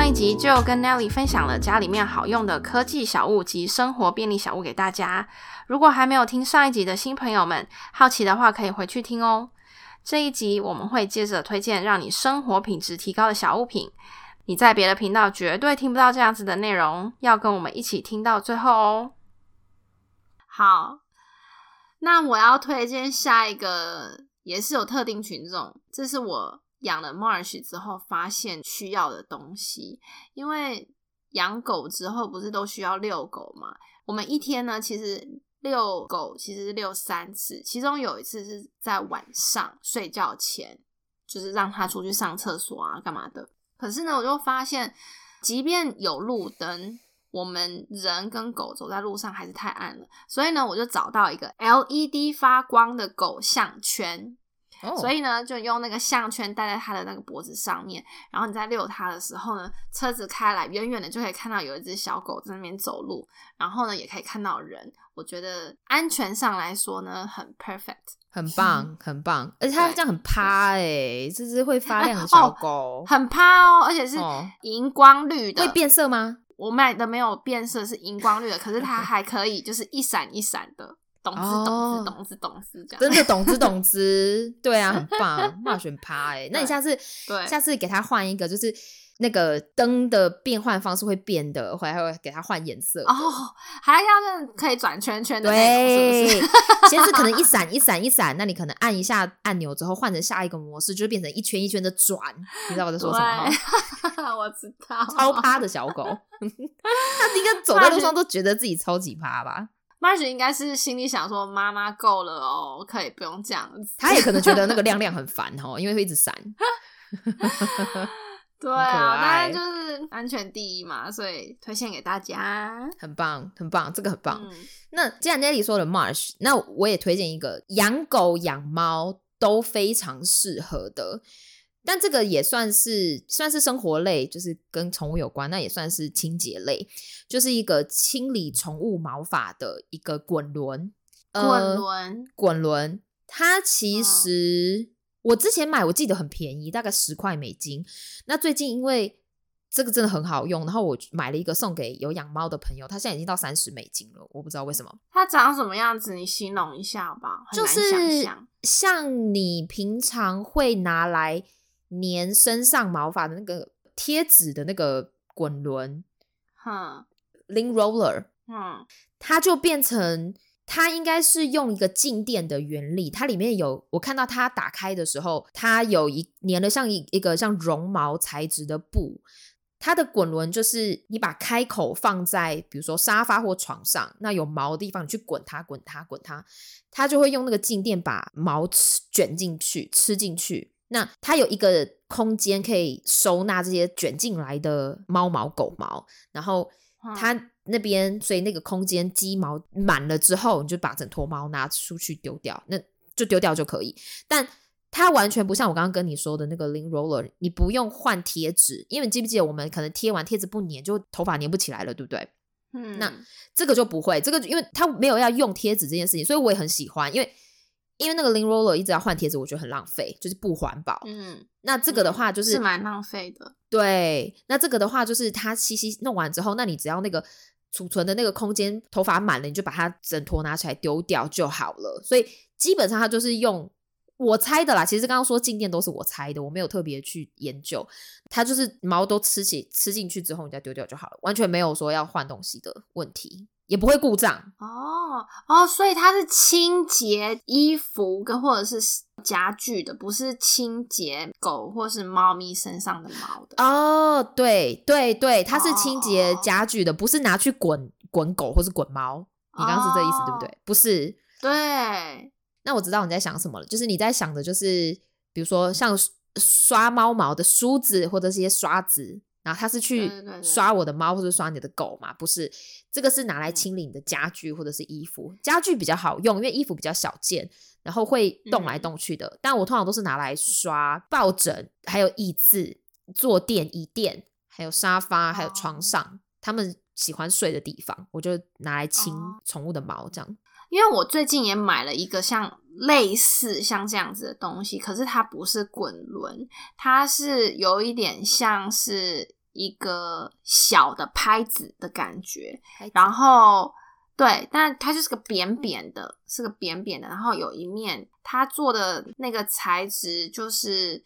上一集就跟 Nelly 分享了家里面好用的科技小物及生活便利小物给大家。如果还没有听上一集的新朋友们，好奇的话可以回去听哦。这一集我们会接着推荐让你生活品质提高的小物品。你在别的频道绝对听不到这样子的内容，要跟我们一起听到最后哦。好，那我要推荐下一个，也是有特定群众，这是我养了 Marsh 之后发现需要的东西。因为养狗之后不是都需要遛狗嘛？我们一天呢，其实遛狗其实是遛三次，其中有一次是在晚上睡觉前，就是让它出去上厕所啊，干嘛的。可是呢，我就发现，即便有路灯，我们人跟狗走在路上还是太暗了。所以呢，我就找到一个 LED 发光的狗项圈。所以呢，就用那个项圈戴在它的那个脖子上面，然后你在遛它的时候呢，车子开来，远远的就可以看到有一只小狗在那边走路，然后呢，也可以看到人。我觉得安全上来说呢，很 perfect，很棒，很棒。而且它这样很趴哎，这只会发亮的 小狗，很趴哦，而且是荧光绿的，会变色吗？我买的没有变色，是荧光绿的，可是它 还可以就是一闪一闪的。懂之懂之懂之懂之，这样。真的懂之懂 之，对啊，很棒，冒选趴哎，那你下次对。下次给他换一个，就是那个灯的变换方式会变的，回来还会给他换颜色哦，还要那可以转圈圈的对，先是可能一闪一闪一闪，那你可能按一下按钮之后换成下一个模式，就变成一圈一圈的转，你知道我在说什么吗？我知道，超趴的小狗，他应该走在路上都觉得自己超级趴吧。Marge 应该是心里想说：“妈妈够了哦，可以不用这样子。”他也可能觉得那个 亮亮很烦哦，因为会一直闪。对啊，当然就是安全第一嘛，所以推荐给大家。很棒，很棒，这个很棒。那既然 Nelly 说了 Marsh，那我也推荐一个养狗养猫都非常适合的。但这个也算是算是生活类，就是跟宠物有关，那也算是清洁类，就是一个清理宠物毛发的一个滚轮。滚轮，滚轮，它其实我之前买我记得很便宜，大概十块美金。那最近因为这个真的很好用，然后我买了一个送给有养猫的朋友，他现在已经到三十美金了，我不知道为什么。它长什么样子？你形容一下吧。就是像你平常会拿来。粘身上毛发的那个贴纸的那个滚轮，哈，lin roller，嗯，它就变成它应该是用一个静电的原理，它里面有我看到它打开的时候，它有一粘了像一一个像绒毛材质的布，它的滚轮就是你把开口放在比如说沙发或床上，那有毛的地方你去滚它滚它滚它，它就会用那个静电把毛吃卷进去吃进去。那它有一个空间可以收纳这些卷进来的猫毛、狗毛，然后它那边，所以那个空间鸡毛满了之后，你就把整坨毛拿出去丢掉，那就丢掉就可以。但它完全不像我刚刚跟你说的那个 lin roller，你不用换贴纸，因为你记不记得我们可能贴完贴纸不粘，就头发粘不起来了，对不对？嗯，那这个就不会，这个因为它没有要用贴纸这件事情，所以我也很喜欢，因为。因为那个 lin roller 一直要换贴纸，我觉得很浪费，就是不环保。嗯，那这个的话就是蛮浪费的。对，那这个的话就是它吸吸弄完之后，那你只要那个储存的那个空间头发满了，你就把它整坨拿起来丢掉就好了。所以基本上它就是用我猜的啦。其实刚刚说静电都是我猜的，我没有特别去研究。它就是毛都吃起吃进去之后，你再丢掉就好了，完全没有说要换东西的问题。也不会故障哦哦，所以它是清洁衣服跟或者是家具的，不是清洁狗或是猫咪身上的毛的哦。对对对，它是清洁家具的，不是拿去滚滚狗或是滚猫。你刚刚是这意思对不对？不是。对。那我知道你在想什么了，就是你在想的就是，比如说像刷猫毛的梳子或者一些刷子。然后它是去刷我的猫或者刷你的狗嘛？不是，这个是拿来清理你的家具或者是衣服。家具比较好用，因为衣服比较小件，然后会动来动去的。但我通常都是拿来刷抱枕，还有椅子、坐垫、椅垫，还有沙发，还有床上他们喜欢睡的地方，我就拿来清宠物的毛这样。因为我最近也买了一个像类似像这样子的东西，可是它不是滚轮，它是有一点像是一个小的拍子的感觉，然后对，但它就是个扁扁的，是个扁扁的，然后有一面它做的那个材质就是。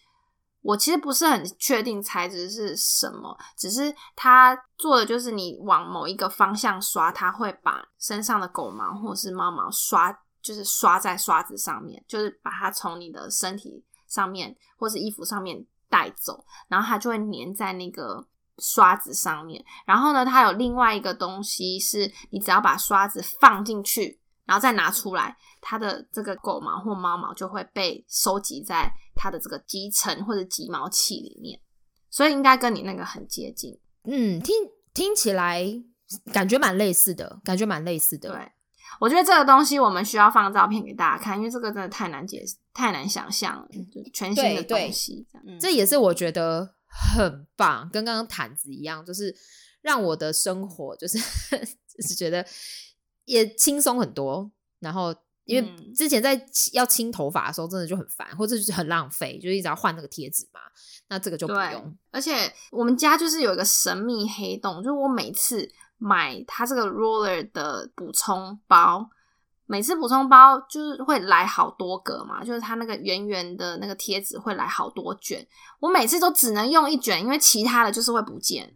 我其实不是很确定材质是什么，只是它做的就是你往某一个方向刷，它会把身上的狗毛或者是猫毛刷，就是刷在刷子上面，就是把它从你的身体上面或是衣服上面带走，然后它就会粘在那个刷子上面。然后呢，它有另外一个东西，是你只要把刷子放进去。然后再拿出来，它的这个狗毛或猫毛就会被收集在它的这个集成或者集毛器里面，所以应该跟你那个很接近。嗯，听听起来感觉蛮类似的，感觉蛮类似的。对，我觉得这个东西我们需要放照片给大家看，因为这个真的太难解释、太难想象了，就全新的东西。这也是我觉得很棒，跟刚刚毯子一样，就是让我的生活就是 就是觉得。也轻松很多，然后因为之前在要清头发的时候，真的就很烦，或者就是很浪费，就一直要换那个贴纸嘛。那这个就不用。而且我们家就是有一个神秘黑洞，就是我每次买它这个 roller 的补充包，每次补充包就是会来好多个嘛，就是它那个圆圆的那个贴纸会来好多卷，我每次都只能用一卷，因为其他的就是会不见，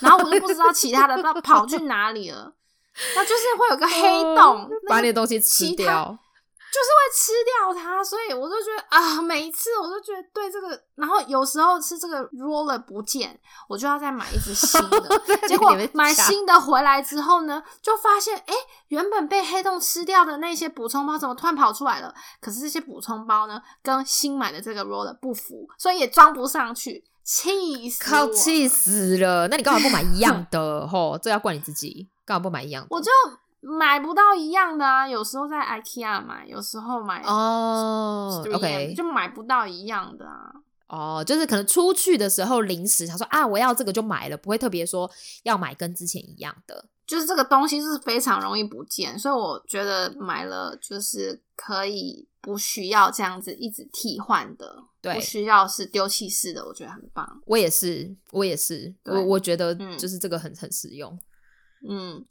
然后我就不知道其他的都跑去哪里了。那就是会有个黑洞，把你的东西吃掉，就是会吃掉它。所以我就觉得啊，每一次我都觉得对这个，然后有时候吃这个 roller 不见，我就要再买一只新的。结果买新的回来之后呢，就发现哎，原本被黑洞吃掉的那些补充包怎么突然跑出来了？可是这些补充包呢，跟新买的这个 roller 不符，所以也装不上去，气死！靠，气死了！那你干嘛不买一样的？吼，这要怪你自己。干嘛不买一样？我就买不到一样的啊！有时候在 IKEA 买，有时候买哦，OK，就买不到一样的啊。哦，就是可能出去的时候临时想说啊，我要这个就买了，不会特别说要买跟之前一样的。就是这个东西是非常容易不见，所以我觉得买了就是可以不需要这样子一直替换的，对不需要是丢弃式的，我觉得很棒。我也是，我也是，我我觉得就是这个很很实用。嗯，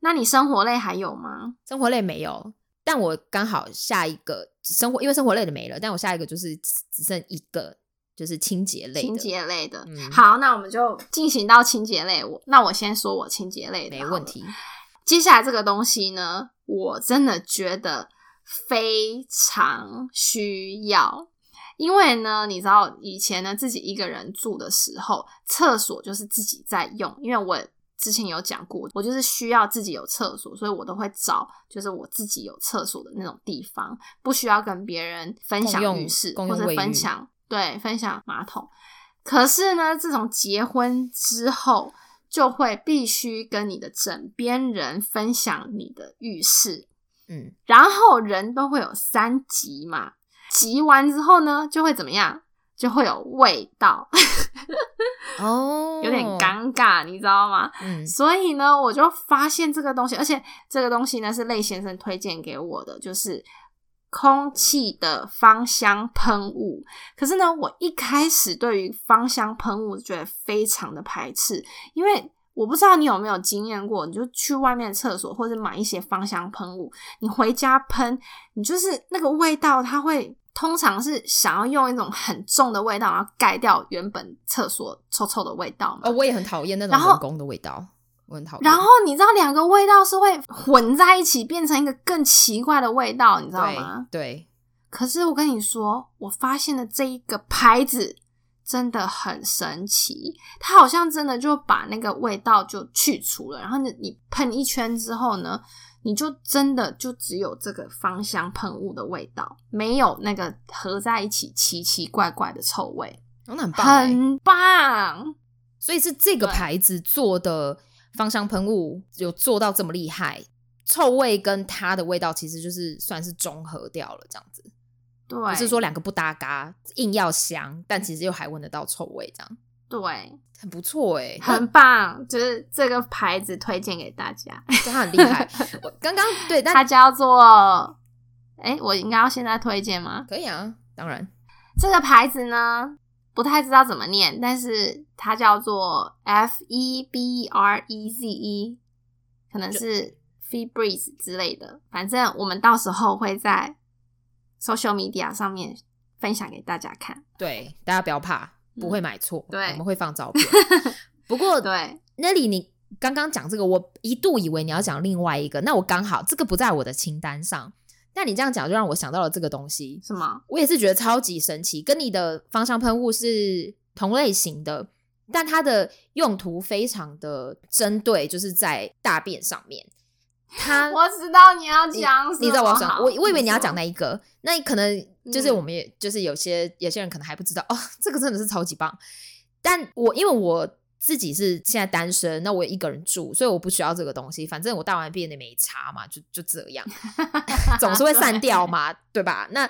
那你生活类还有吗？生活类没有，但我刚好下一个生活，因为生活类的没了，但我下一个就是只剩一个，就是清洁类。清洁类的，好，那我们就进行到清洁类。我那我先说我清洁类的，没问题。接下来这个东西呢，我真的觉得非常需要，因为呢，你知道以前呢自己一个人住的时候，厕所就是自己在用，因为我。之前有讲过，我就是需要自己有厕所，所以我都会找就是我自己有厕所的那种地方，不需要跟别人分享浴室或者分享对分享马桶。可是呢，自从结婚之后，就会必须跟你的枕边人分享你的浴室，嗯，然后人都会有三级嘛，集完之后呢，就会怎么样？就会有味道，哦，有点尴尬，你知道吗？嗯，所以呢，我就发现这个东西，而且这个东西呢是类先生推荐给我的，就是空气的芳香喷雾。可是呢，我一开始对于芳香喷雾觉得非常的排斥，因为我不知道你有没有经验过，你就去外面厕所或者买一些芳香喷雾，你回家喷，你就是那个味道，它会。通常是想要用一种很重的味道，然后盖掉原本厕所臭臭的味道嘛？哦，我也很讨厌那种人工的味道，我很讨厌。然后你知道两个味道是会混在一起，变成一个更奇怪的味道，你知道吗？对。可是我跟你说，我发现的这一个牌子真的很神奇，它好像真的就把那个味道就去除了，然后你你喷一圈之后呢？你就真的就只有这个芳香喷雾的味道，没有那个合在一起奇奇怪怪的臭味，那很棒，很棒。所以是这个牌子做的芳香喷雾有做到这么厉害，臭味跟它的味道其实就是算是中和掉了，这样子。对，不是说两个不搭嘎，硬要香，但其实又还闻得到臭味，这样。对。很不错哎，很棒，就是这个牌子推荐给大家，它很厉害。我刚刚对，它叫做，哎，我应该要现在推荐吗？可以啊，当然。这个牌子呢，不太知道怎么念，但是它叫做 F E B R E Z E，可能是 Feebreeze 之类的。反正我们到时候会在 social media 上面分享给大家看。对，大家不要怕，不会买错。对，我们会放照片。不过，对那里你刚刚讲这个，我一度以为你要讲另外一个，那我刚好这个不在我的清单上。但你这样讲，就让我想到了这个东西。什么？我也是觉得超级神奇，跟你的芳香喷雾是同类型的，但它的用途非常的针对，就是在大便上面。它 我知道你要讲，你知道我要讲，我我以为你要讲那一个，那可能就是我们也就是有些有些人可能还不知道哦，这个真的是超级棒。但我因为我。自己是现在单身，那我一个人住，所以我不需要这个东西。反正我大完便也没擦嘛，就就这样，总是会散掉嘛，对吧？那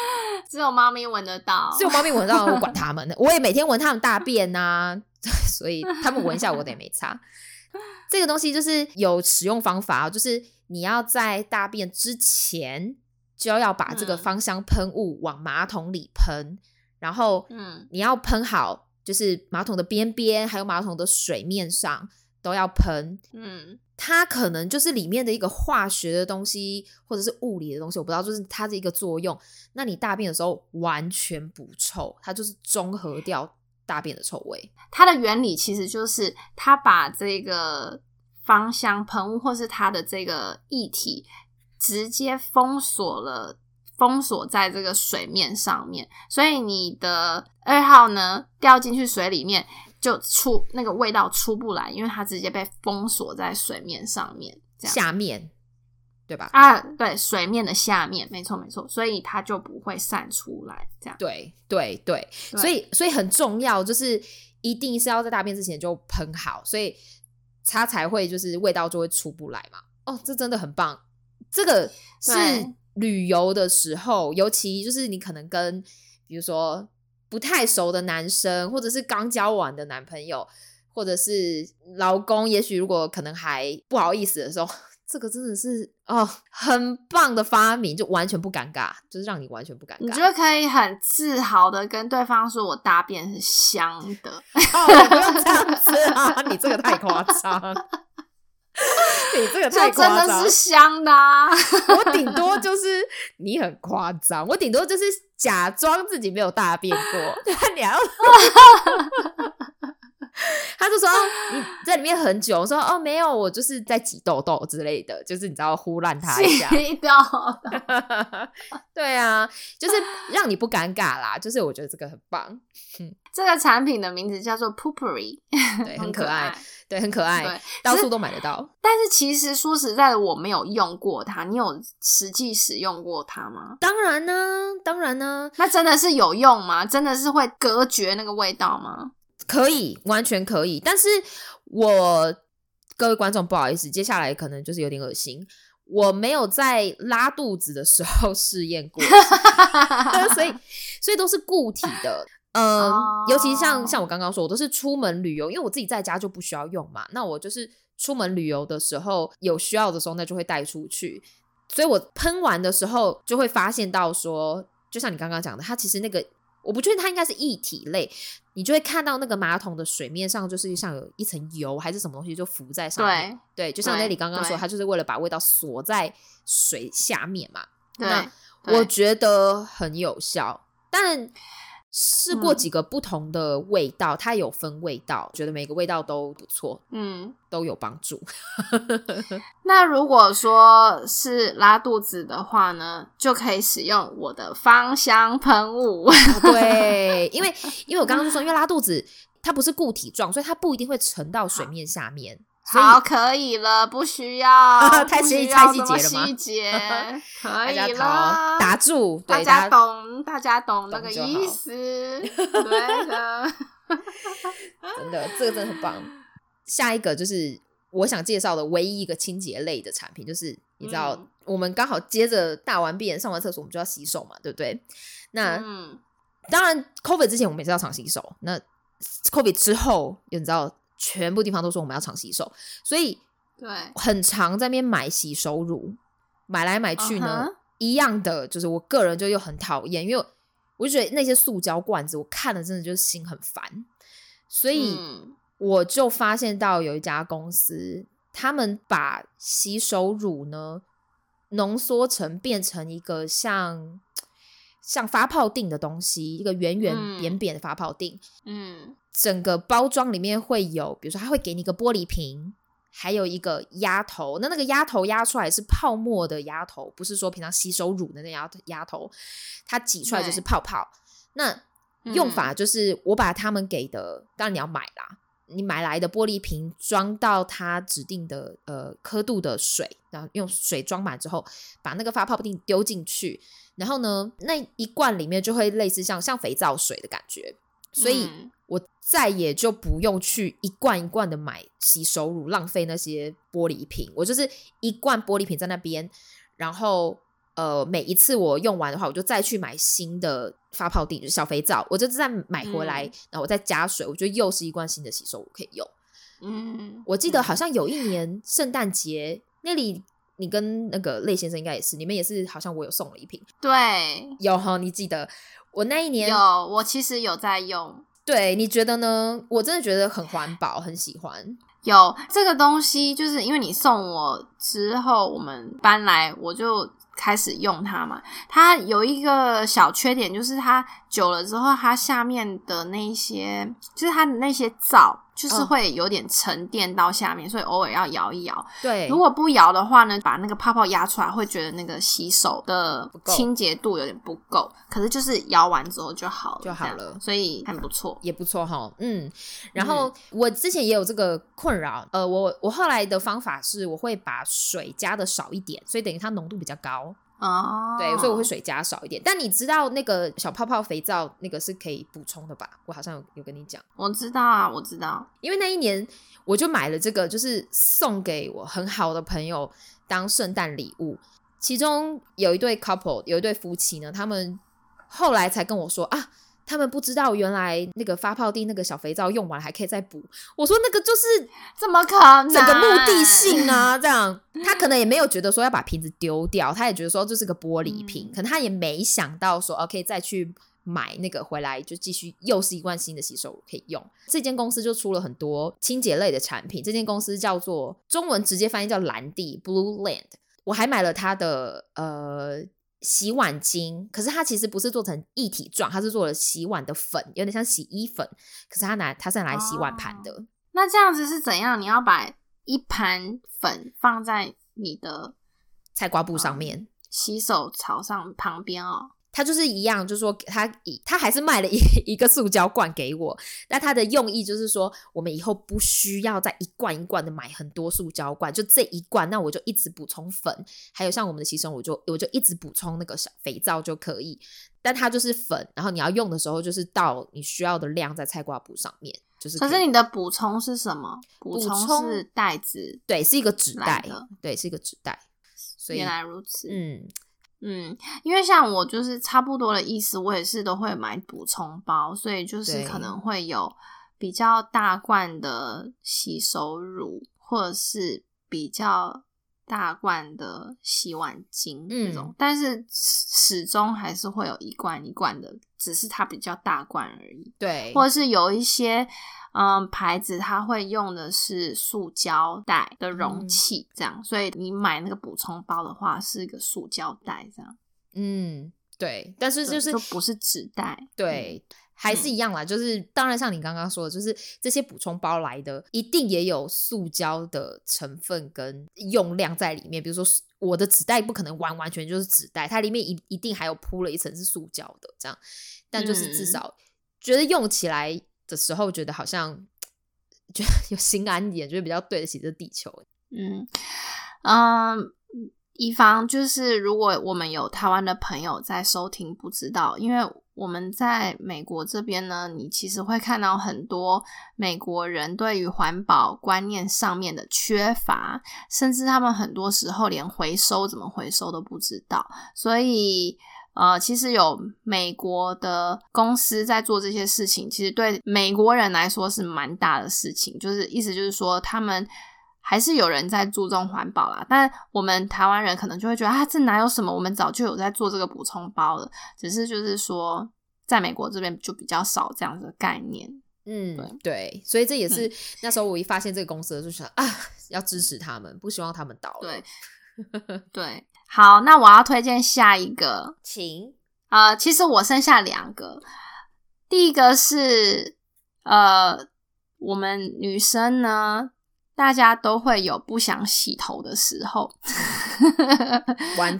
只有猫咪闻得到，只有猫咪闻到，我管他们呢。我也每天闻他们大便呐，所以他们闻一下，我得没擦。这个东西就是有使用方法，就是你要在大便之前就要把这个芳香喷雾往马桶里喷，然后嗯，你要喷好。就是马桶的边边，还有马桶的水面上都要喷。嗯，它可能就是里面的一个化学的东西，或者是物理的东西，我不知道，就是它的一个作用。那你大便的时候完全不臭，它就是中和掉大便的臭味。它的原理其实就是它把这个芳香喷雾，或是它的这个液体，直接封锁了。封锁在这个水面上面，所以你的二号呢掉进去水里面就出那个味道出不来，因为它直接被封锁在水面上面，这样下面对吧？啊，对，水面的下面，没错没错，所以它就不会散出来，这样对对对，所以所以很重要，就是一定是要在大便之前就喷好，所以它才会就是味道就会出不来嘛。哦，这真的很棒，这个是。旅游的时候，尤其就是你可能跟比如说不太熟的男生，或者是刚交往的男朋友，或者是老公，也许如果可能还不好意思的时候，这个真的是哦，很棒的发明，就完全不尴尬，就是让你完全不尴尬。你觉得可以很自豪的跟对方说：“我大便是香的。”哦，不要这样子啊，你这个太夸张。你这个太夸张，真的是香的。啊。我顶多就是你很夸张，我顶多就是假装自己没有大便过。你要。他就说你在里面很久，我说哦没有，我就是在挤痘痘之类的，就是你知道呼烂他一下。对啊，就是让你不尴尬啦。就是我觉得这个很棒。这个产品的名字叫做 Poopery，对，很可爱，对，很可爱，到处都买得到。但是其实说实在的，我没有用过它。你有实际使用过它吗？当然呢，当然呢。那真的是有用吗？真的是会隔绝那个味道吗？可以，完全可以。但是我各位观众不好意思，接下来可能就是有点恶心。我没有在拉肚子的时候试验过，所以所以都是固体的。嗯，尤其像像我刚刚说，我都是出门旅游，因为我自己在家就不需要用嘛。那我就是出门旅游的时候有需要的时候，那就会带出去。所以我喷完的时候就会发现到说，就像你刚刚讲的，它其实那个我不确定它应该是液体类，你就会看到那个马桶的水面上就是像有一层油还是什么东西就浮在上面。对，就像那里刚刚说，它就是为了把味道锁在水下面嘛。那我觉得很有效，但。试过几个不同的味道，它有分味道，觉得每个味道都不错，嗯，都有帮助。那如果说是拉肚子的话呢，就可以使用我的芳香喷雾。对，因为因为我刚刚就说，因为拉肚子它不是固体状，所以它不一定会沉到水面下面。好，可以了，不需要 太细太细节了吗？细 节可以了，打住，大家懂，大家懂那个意思，对的，真的，这个真的很棒。下一个就是我想介绍的唯一一个清洁类的产品，就是你知道，我们刚好接着大完便、上完厕所，我们就要洗手嘛，对不对？那当然，COVID 之前我们也是要常洗手，那 COVID 之后，你知道。全部地方都说我们要常洗手，所以对。很常在那边买洗手乳，买来买去呢，一样的就是我个人就又很讨厌，因为我就觉得那些塑胶罐子，我看了真的就是心很烦，所以我就发现到有一家公司，他们把洗手乳呢浓缩成变成一个像像发泡锭的东西，一个圆圆扁扁的发泡锭。嗯，整个包装里面会有，比如说它会给你一个玻璃瓶。还有一个压头，那那个压头压出来是泡沫的压头，不是说平常洗手乳的那压压头，它挤出来就是泡泡。那用法就是我把他们给的，当然你要买啦，你买来的玻璃瓶装到它指定的呃刻度的水，然后用水装满之后，把那个发泡定丢进去，然后呢那一罐里面就会类似像像肥皂水的感觉，所以。我再也就不用去一罐一罐的买洗手乳，浪费那些玻璃瓶。我就是一罐玻璃瓶在那边，然后呃，每一次我用完的话，我就再去买新的发泡锭，小肥皂，我就再买回来，然后我再加水，我觉得又是一罐新的洗手乳可以用。嗯，我记得好像有一年圣诞节那里，你跟那个类先生应该也是，你们也是，好像我有送了一瓶。对，有哈，你记得我那一年有，我其实有在用。对，你觉得呢？我真的觉得很环保，很喜欢。有这个东西，就是因为你送我之后，我们搬来，我就开始用它嘛。它有一个小缺点，就是它久了之后，它下面的那些，就是它的那些皂。就是会有点沉淀到下面，所以偶尔要摇一摇。对，如果不摇的话呢，把那个泡泡压出来，会觉得那个洗手的清洁度有点不够。可是就是摇完之后就好了，就好了，所以很不错，也不错哈。嗯，然后我之前也有这个困扰，呃，我我后来的方法是，我会把水加的少一点，所以等于它浓度比较高。哦，对，所以我会水加少一点。但你知道那个小泡泡肥皂那个是可以补充的吧？我好像有有跟你讲。我知道啊，我知道，因为那一年我就买了这个，就是送给我很好的朋友当圣诞礼物。其中有一对 couple，有一对夫妻呢，他们后来才跟我说啊。他们不知道原来那个发泡地那个小肥皂用完还可以再补。我说那个就是怎么可能？整个目的性啊，这样他可能也没有觉得说要把瓶子丢掉，他也觉得说这是个玻璃瓶，可能他也没想到说 OK 再去买那个回来就继续又是一罐新的洗手可以用。这间公司就出了很多清洁类的产品，这间公司叫做中文直接翻译叫蓝地 Blue Land。我还买了它的呃。洗碗巾，可是它其实不是做成一体状，它是做了洗碗的粉，有点像洗衣粉。可是它拿它是拿来洗碗盘的。那这样子是怎样？你要把一盘粉放在你的菜瓜布上面，洗手槽上旁边哦。他就是一样，就是说他以他还是卖了一 一个塑胶罐给我，那他的用意就是说，我们以后不需要再一罐一罐的买很多塑胶罐，就这一罐，那我就一直补充粉，还有像我们的洗手，我就我就一直补充那个小肥皂就可以。但它就是粉，然后你要用的时候，就是倒你需要的量在菜瓜布上面，就是。可是你的补充是什么？补充是袋子，对，是一个纸袋，对，是一个纸袋。原来如此，嗯。嗯，因为像我就是差不多的意思，我也是都会买补充包，所以就是可能会有比较大罐的洗手乳，或者是比较大罐的洗碗巾这种，但是始终还是会有一罐一罐的，只是它比较大罐而已。对，或者是有一些。嗯，牌子它会用的是塑胶袋的容器，这样，所以你买那个补充包的话是一个塑胶袋，这样。嗯，对，但是就是不是纸袋，对，还是一样啦。就是当然，像你刚刚说的，就是这些补充包来的一定也有塑胶的成分跟用量在里面。比如说我的纸袋不可能完完全就是纸袋，它里面一一定还有铺了一层是塑胶的，这样。但就是至少觉得用起来。的时候觉得好像觉得 有心安一点，觉得比较对得起这地球。嗯嗯，以防就是如果我们有台湾的朋友在收听，不知道，因为我们在美国这边呢，你其实会看到很多美国人对于环保观念上面的缺乏，甚至他们很多时候连回收怎么回收都不知道，所以。呃，其实有美国的公司在做这些事情，其实对美国人来说是蛮大的事情。就是意思就是说，他们还是有人在注重环保啦。但我们台湾人可能就会觉得啊，这哪有什么？我们早就有在做这个补充包了。只是就是说，在美国这边就比较少这样子的概念。嗯，对对，所以这也是那时候我一发现这个公司，就想啊，要支持他们，不希望他们倒。对 对，好，那我要推荐下一个，请呃，其实我剩下两个，第一个是呃，我们女生呢，大家都会有不想洗头的时候，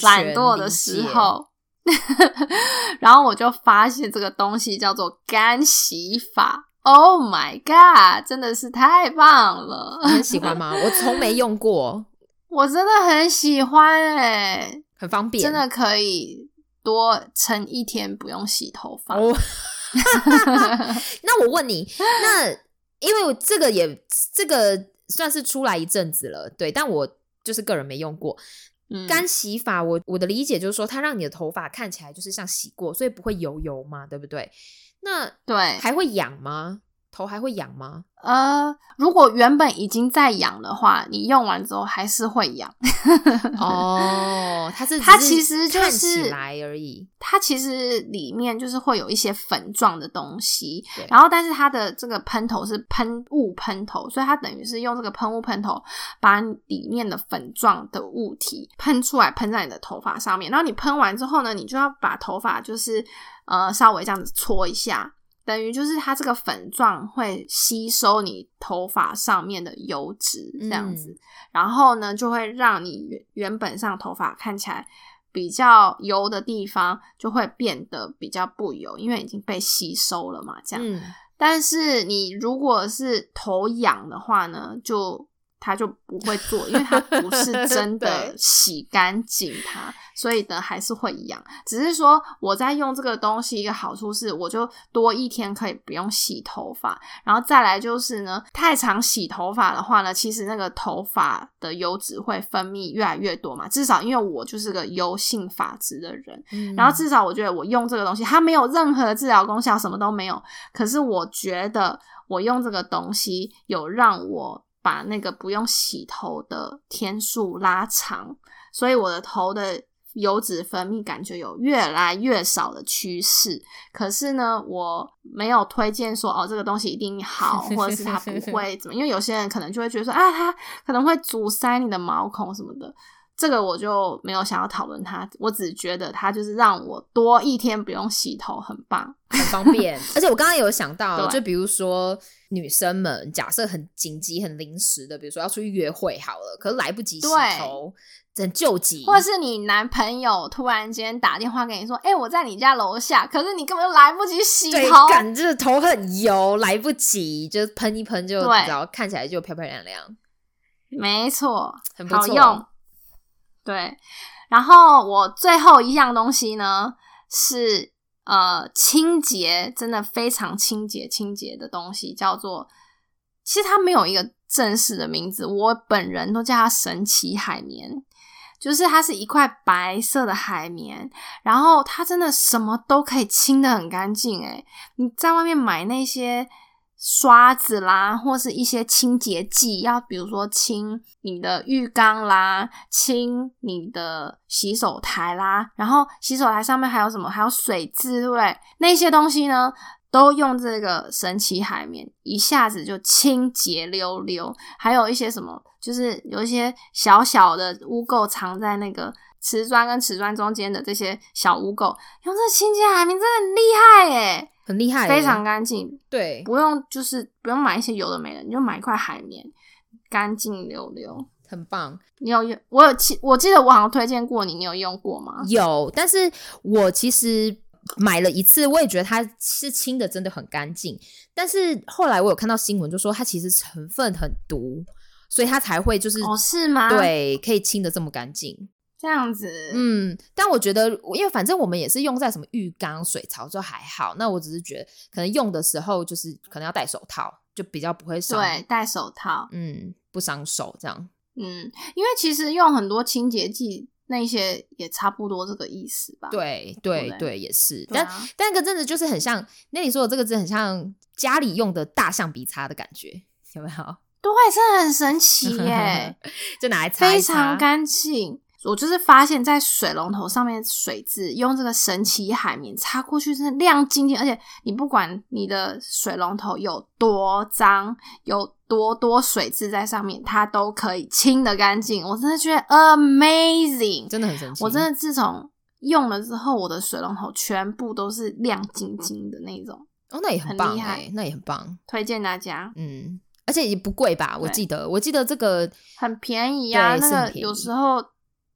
懒惰的时候。然后我就发现这个东西叫做干洗法，Oh my god，真的是太棒了！很喜欢吗？我从没用过，我真的很喜欢哎，很方便，真的可以多撑一天不用洗头发。那我问你，那因为这个也这个算是出来一阵子了，对，但我就是个人没用过。干洗法，我我的理解就是说，它让你的头发看起来就是像洗过，所以不会油油嘛，对不对？那对，还会痒吗？头还会痒吗？呃，如果原本已经在痒的话，你用完之后还是会痒。哦，它是它其实就是来而已。它其实里面就是会有一些粉状的东西，然后但是它的这个喷头是喷雾喷头，所以它等于是用这个喷雾喷头把里面的粉状的物体喷出来，喷在你的头发上面。然后你喷完之后呢，你就要把头发就是呃稍微这样子搓一下。等于就是它这个粉状会吸收你头发上面的油脂，这样子，然后呢就会让你原原本上头发看起来比较油的地方就会变得比较不油，因为已经被吸收了嘛。这样，但是你如果是头痒的话呢，就。他就不会做，因为他不是 真的洗干净它，所以呢还是会痒。只是说我在用这个东西，一个好处是，我就多一天可以不用洗头发。然后再来就是呢，太常洗头发的话呢，其实那个头发的油脂会分泌越来越多嘛。至少因为我就是个油性发质的人，然后至少我觉得我用这个东西，它没有任何治疗功效，什么都没有。可是我觉得我用这个东西有让我。把那个不用洗头的天数拉长，所以我的头的油脂分泌感觉有越来越少的趋势。可是呢，我没有推荐说哦，这个东西一定好，或者是它不会怎么，因为有些人可能就会觉得说啊，它可能会阻塞你的毛孔什么的。这个我就没有想要讨论它，我只觉得它就是让我多一天不用洗头，很棒，很方便。而且我刚刚有想到，就比如说女生们，假设很紧急、很临时的，比如说要出去约会好了，可是来不及洗头，很救急，或者是你男朋友突然间打电话给你说：“哎，我在你家楼下。”可是你根本就来不及洗头，感觉头很油，来不及，就喷一喷就，然后看起来就漂漂亮亮。没错，很不错。对，然后我最后一样东西呢是呃清洁，真的非常清洁清洁的东西，叫做其实它没有一个正式的名字，我本人都叫它神奇海绵，就是它是一块白色的海绵，然后它真的什么都可以清的很干净，诶你在外面买那些。刷子啦，或是一些清洁剂，要比如说清你的浴缸啦，清你的洗手台啦，然后洗手台上面还有什么？还有水渍，对不对？那些东西呢，都用这个神奇海绵，一下子就清洁溜溜。还有一些什么，就是有一些小小的污垢藏在那个瓷砖跟瓷砖中间的这些小污垢，用这清洁海绵真的很厉害耶！很厉害，非常干净。对，不用就是不用买一些有的没的，你就买一块海绵，干净溜溜，很棒。你有用？我有记，我记得我好像推荐过你，你有用过吗？有，但是我其实买了一次，我也觉得它是清的真的很干净。但是后来我有看到新闻，就说它其实成分很毒，所以它才会就是哦，是吗？对，可以清的这么干净。这样子，嗯，但我觉得，因为反正我们也是用在什么浴缸、水槽，就还好。那我只是觉得，可能用的时候就是可能要戴手套，就比较不会伤。对，戴手套，嗯，不伤手这样。嗯，因为其实用很多清洁剂，那些也差不多这个意思吧。对对对，也是。但但那个真的就是很像，那你说的这个字很像家里用的大象鼻擦的感觉，有没有？对，真的很神奇耶！就拿来擦，非常干净。我就是发现，在水龙头上面水渍，用这个神奇海绵擦过去，真的亮晶晶。而且你不管你的水龙头有多脏，有多多水渍在上面，它都可以清的干净。我真的觉得 amazing，真的很神奇。我真的自从用了之后，我的水龙头全部都是亮晶晶的那种。哦，那也很厉害，那也很棒，推荐大家。嗯，而且也不贵吧？我记得，我记得这个很便宜啊。那个有时候。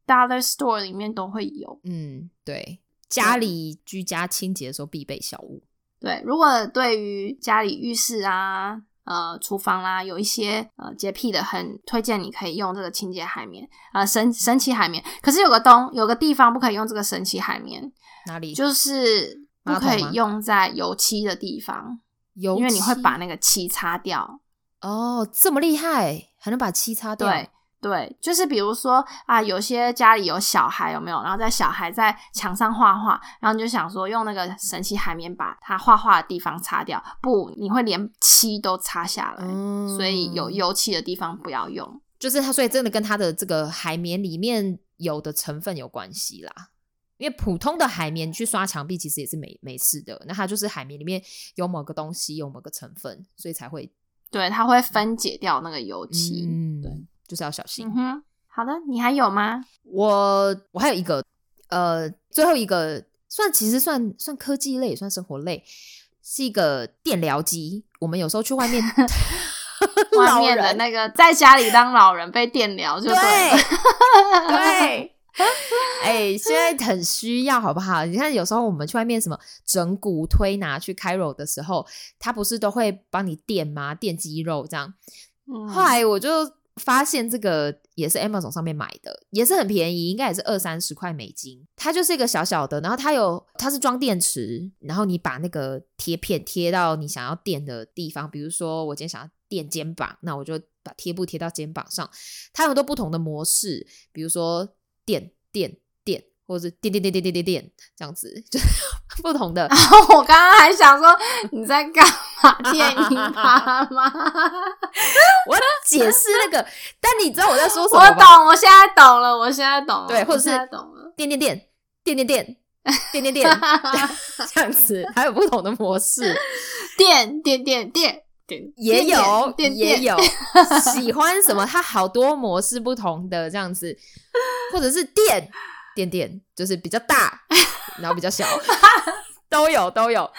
Dollar Store 里面都会有，嗯，对，家里居家清洁的时候必备小物。对，如果对于家里浴室啊、呃厨房啦有一些呃洁癖的，很推荐你可以用这个清洁海绵啊，神神奇海绵。可是有个东，有个地方不可以用这个神奇海绵，哪里？就是不可以用在油漆的地方，油，因为你会把那个漆擦掉。哦，这么厉害，还能把漆擦掉？对。对，就是比如说啊，有些家里有小孩，有没有？然后在小孩在墙上画画，然后你就想说用那个神奇海绵把他画画的地方擦掉，不，你会连漆都擦下来，所以有油漆的地方不要用。就是它，所以真的跟它的这个海绵里面有的成分有关系啦。因为普通的海绵去刷墙壁其实也是没没事的，那它就是海绵里面有某个东西，有某个成分，所以才会对它会分解掉那个油漆，对。就是要小心。嗯哼，好的，你还有吗？我我还有一个，呃，最后一个算其实算算科技类，也算生活类，是一个电疗机。我们有时候去外面，外面的那个在家里当老人被电疗，就对 对。哎，现在很需要，好不好？你看，有时候我们去外面什么整骨推拿去开肉的时候，他不是都会帮你电吗？电肌肉这样。后来我就。发现这个也是 Amazon 上面买的，也是很便宜，应该也是二三十块美金。它就是一个小小的，然后它有它是装电池，然后你把那个贴片贴到你想要垫的地方，比如说我今天想要垫肩膀，那我就把贴布贴到肩膀上。它有很多不同的模式，比如说垫垫垫，或者是垫垫垫垫垫垫垫这样子，就是 不同的。我刚刚还想说你在干嘛。电你妈妈！我解释那个，但你知道我在说什么我懂，我现在懂了，我现在懂了。对，或者是懂了。电电电电电电电电电，这样子还有不同的模式。电电电电电也有，也有。喜欢什么？它好多模式不同的这样子，或者是电电电，就是比较大，然后比较小。都有都有，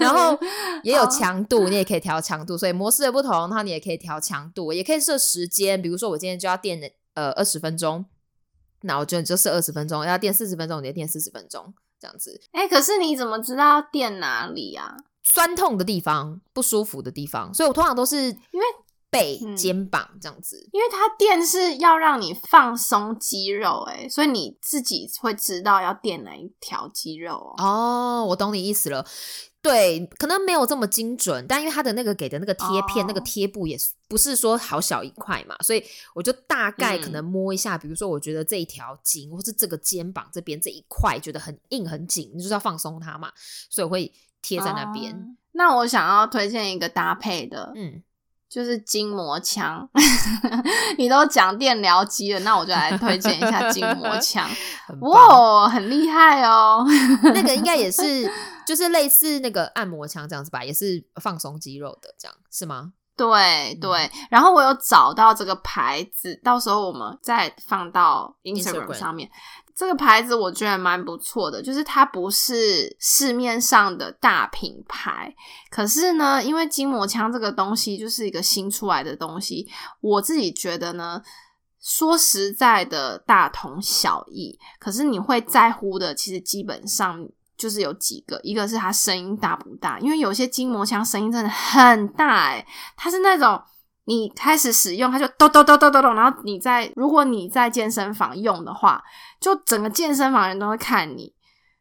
然后也有强度，你也可以调强度，所以模式的不同，然后你也可以调强度，也可以设时间，比如说我今天就要垫呃二十分钟，那我就就设二十分钟，要垫四十分钟，你就垫四十分钟这样子。哎，可是你怎么知道要垫哪里啊？酸痛的地方，不舒服的地方，所以我通常都是因为。背、肩膀这样子，因为它垫是要让你放松肌肉，哎，所以你自己会知道要垫哪一条肌肉哦。我懂你意思了，对，可能没有这么精准，但因为它的那个给的那个贴片、那个贴布也不是说好小一块嘛，所以我就大概可能摸一下，比如说我觉得这一条筋，或是这个肩膀这边这一块觉得很硬很紧，你就是要放松它嘛，所以我会贴在那边。那我想要推荐一个搭配的，嗯。就是筋膜枪，你都讲电疗机了，那我就来推荐一下筋膜 枪。哇，很厉害哦！那个应该也是，就是类似那个按摩枪这样子吧，也是放松肌肉的，这样是吗？对对。然后我有找到这个牌子，到时候我们再放到 Instagram 上面。这个牌子我觉得蛮不错的，就是它不是市面上的大品牌，可是呢，因为筋膜枪这个东西就是一个新出来的东西，我自己觉得呢，说实在的，大同小异。可是你会在乎的，其实基本上就是有几个，一个是它声音大不大，因为有些筋膜枪声音真的很大，诶它是那种。你开始使用，它就咚咚咚咚咚咚，然后你在如果你在健身房用的话，就整个健身房人都会看你。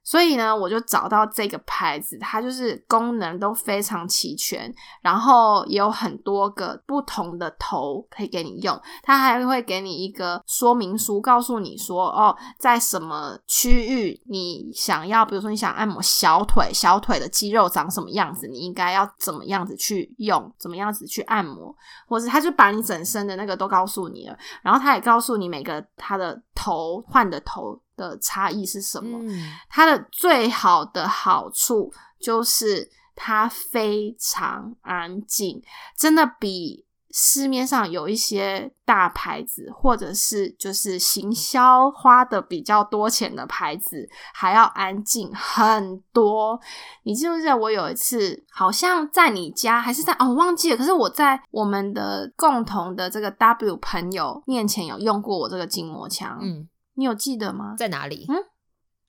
所以呢，我就找到这个牌子，它就是功能都非常齐全，然后也有很多个不同的头可以给你用。它还会给你一个说明书，告诉你说，哦，在什么区域你想要，比如说你想按摩小腿，小腿的肌肉长什么样子，你应该要怎么样子去用，怎么样子去按摩，或者他就把你整身的那个都告诉你了。然后他也告诉你每个它的头换的头的差异是什么？它的最好的好处就是它非常安静，真的比。市面上有一些大牌子，或者是就是行销花的比较多钱的牌子，还要安静很多。你记不记得我有一次好像在你家，还是在哦忘记了？可是我在我们的共同的这个 W 朋友面前有用过我这个筋膜枪。嗯，你有记得吗？在哪里？嗯，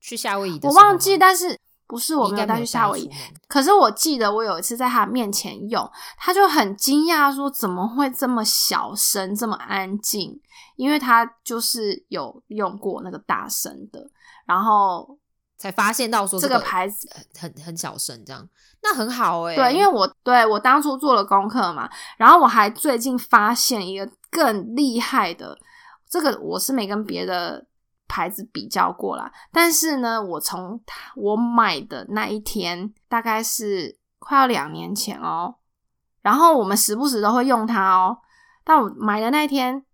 去夏威夷的。我忘记，但是。不是我没有带去夏威夷，可是我记得我有一次在他面前用，他就很惊讶说：“怎么会这么小声，这么安静？”因为他就是有用过那个大声的，然后才发现到说这个牌子很很小声，这样那很好哎。对，因为我对我当初做了功课嘛，然后我还最近发现一个更厉害的，这个我是没跟别的。牌子比较过啦，但是呢，我从我买的那一天，大概是快要两年前哦。然后我们时不时都会用它哦。但我买的那一天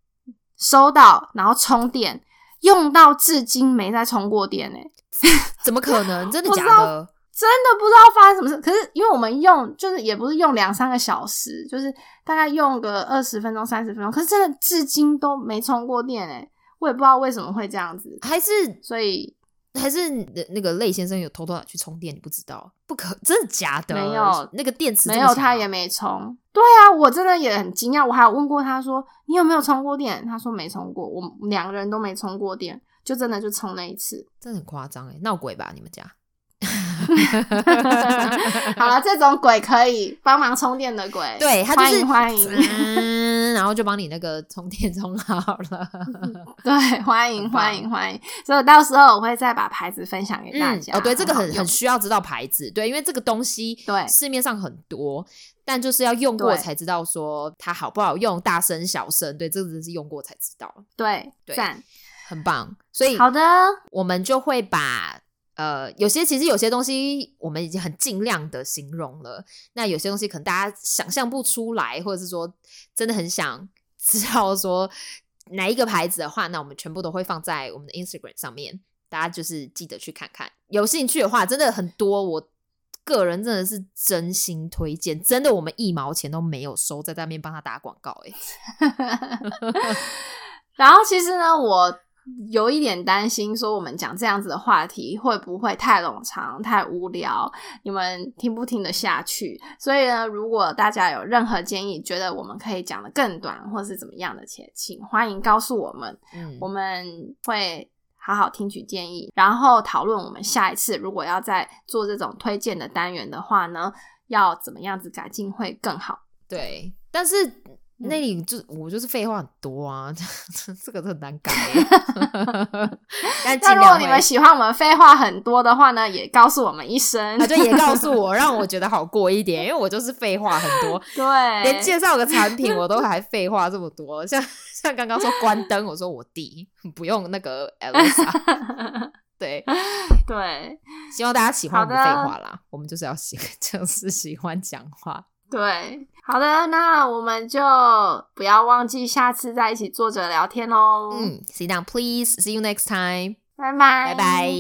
收到，然后充电，用到至今没再充过电呢。怎么可能？真的 假的？真的不知道发生什么事。可是因为我们用，就是也不是用两三个小时，就是大概用个二十分钟、三十分钟。可是真的至今都没充过电哎。我也不知道为什么会这样子，还是所以还是那个类先生有偷偷拿去充电，你不知道？不可真的假的？没有那个电池没有，他也没充。对啊，我真的也很惊讶。我还有问过他说：“你有没有充过电？”他说没充过。我两个人都没充过电，就真的就充那一次，真的很夸张哎，闹鬼吧你们家？好了，这种鬼可以帮忙充电的鬼，对他就是欢迎，嗯，然后就帮你那个充电充好了。对，欢迎欢迎欢迎，所以到时候我会再把牌子分享给大家。哦，对，这个很很需要知道牌子，对，因为这个东西对市面上很多，但就是要用过才知道说它好不好用，大声小声，对，这个是用过才知道。对，赞，很棒。所以好的，我们就会把。呃，有些其实有些东西我们已经很尽量的形容了，那有些东西可能大家想象不出来，或者是说真的很想 知道说哪一个牌子的话，那我们全部都会放在我们的 Instagram 上面，大家就是记得去看看。有兴趣的话，真的很多，我个人真的是真心推荐，真的我们一毛钱都没有收在那边帮他打广告，哎。然后其实呢，我。有一点担心，说我们讲这样子的话题会不会太冗长、太无聊？你们听不听得下去？所以呢，如果大家有任何建议，觉得我们可以讲的更短，或是怎么样的，且请欢迎告诉我们。嗯，我们会好好听取建议，然后讨论我们下一次如果要再做这种推荐的单元的话呢，要怎么样子改进会更好？对，但是。那里就我就是废话很多啊，这个很难改。那如果你们喜欢我们废话很多的话呢，也告诉我们一声，就也告诉我，让我觉得好过一点，因为我就是废话很多。对，连介绍个产品我都还废话这么多，像像刚刚说关灯，我说我弟不用那个 Elsa。对对，希望大家喜欢我们废话啦，我们就是要喜，就是喜欢讲话。对，好的，那我们就不要忘记下次再一起坐着聊天哦。嗯，Sit down, please. See you next time. 拜拜，拜拜。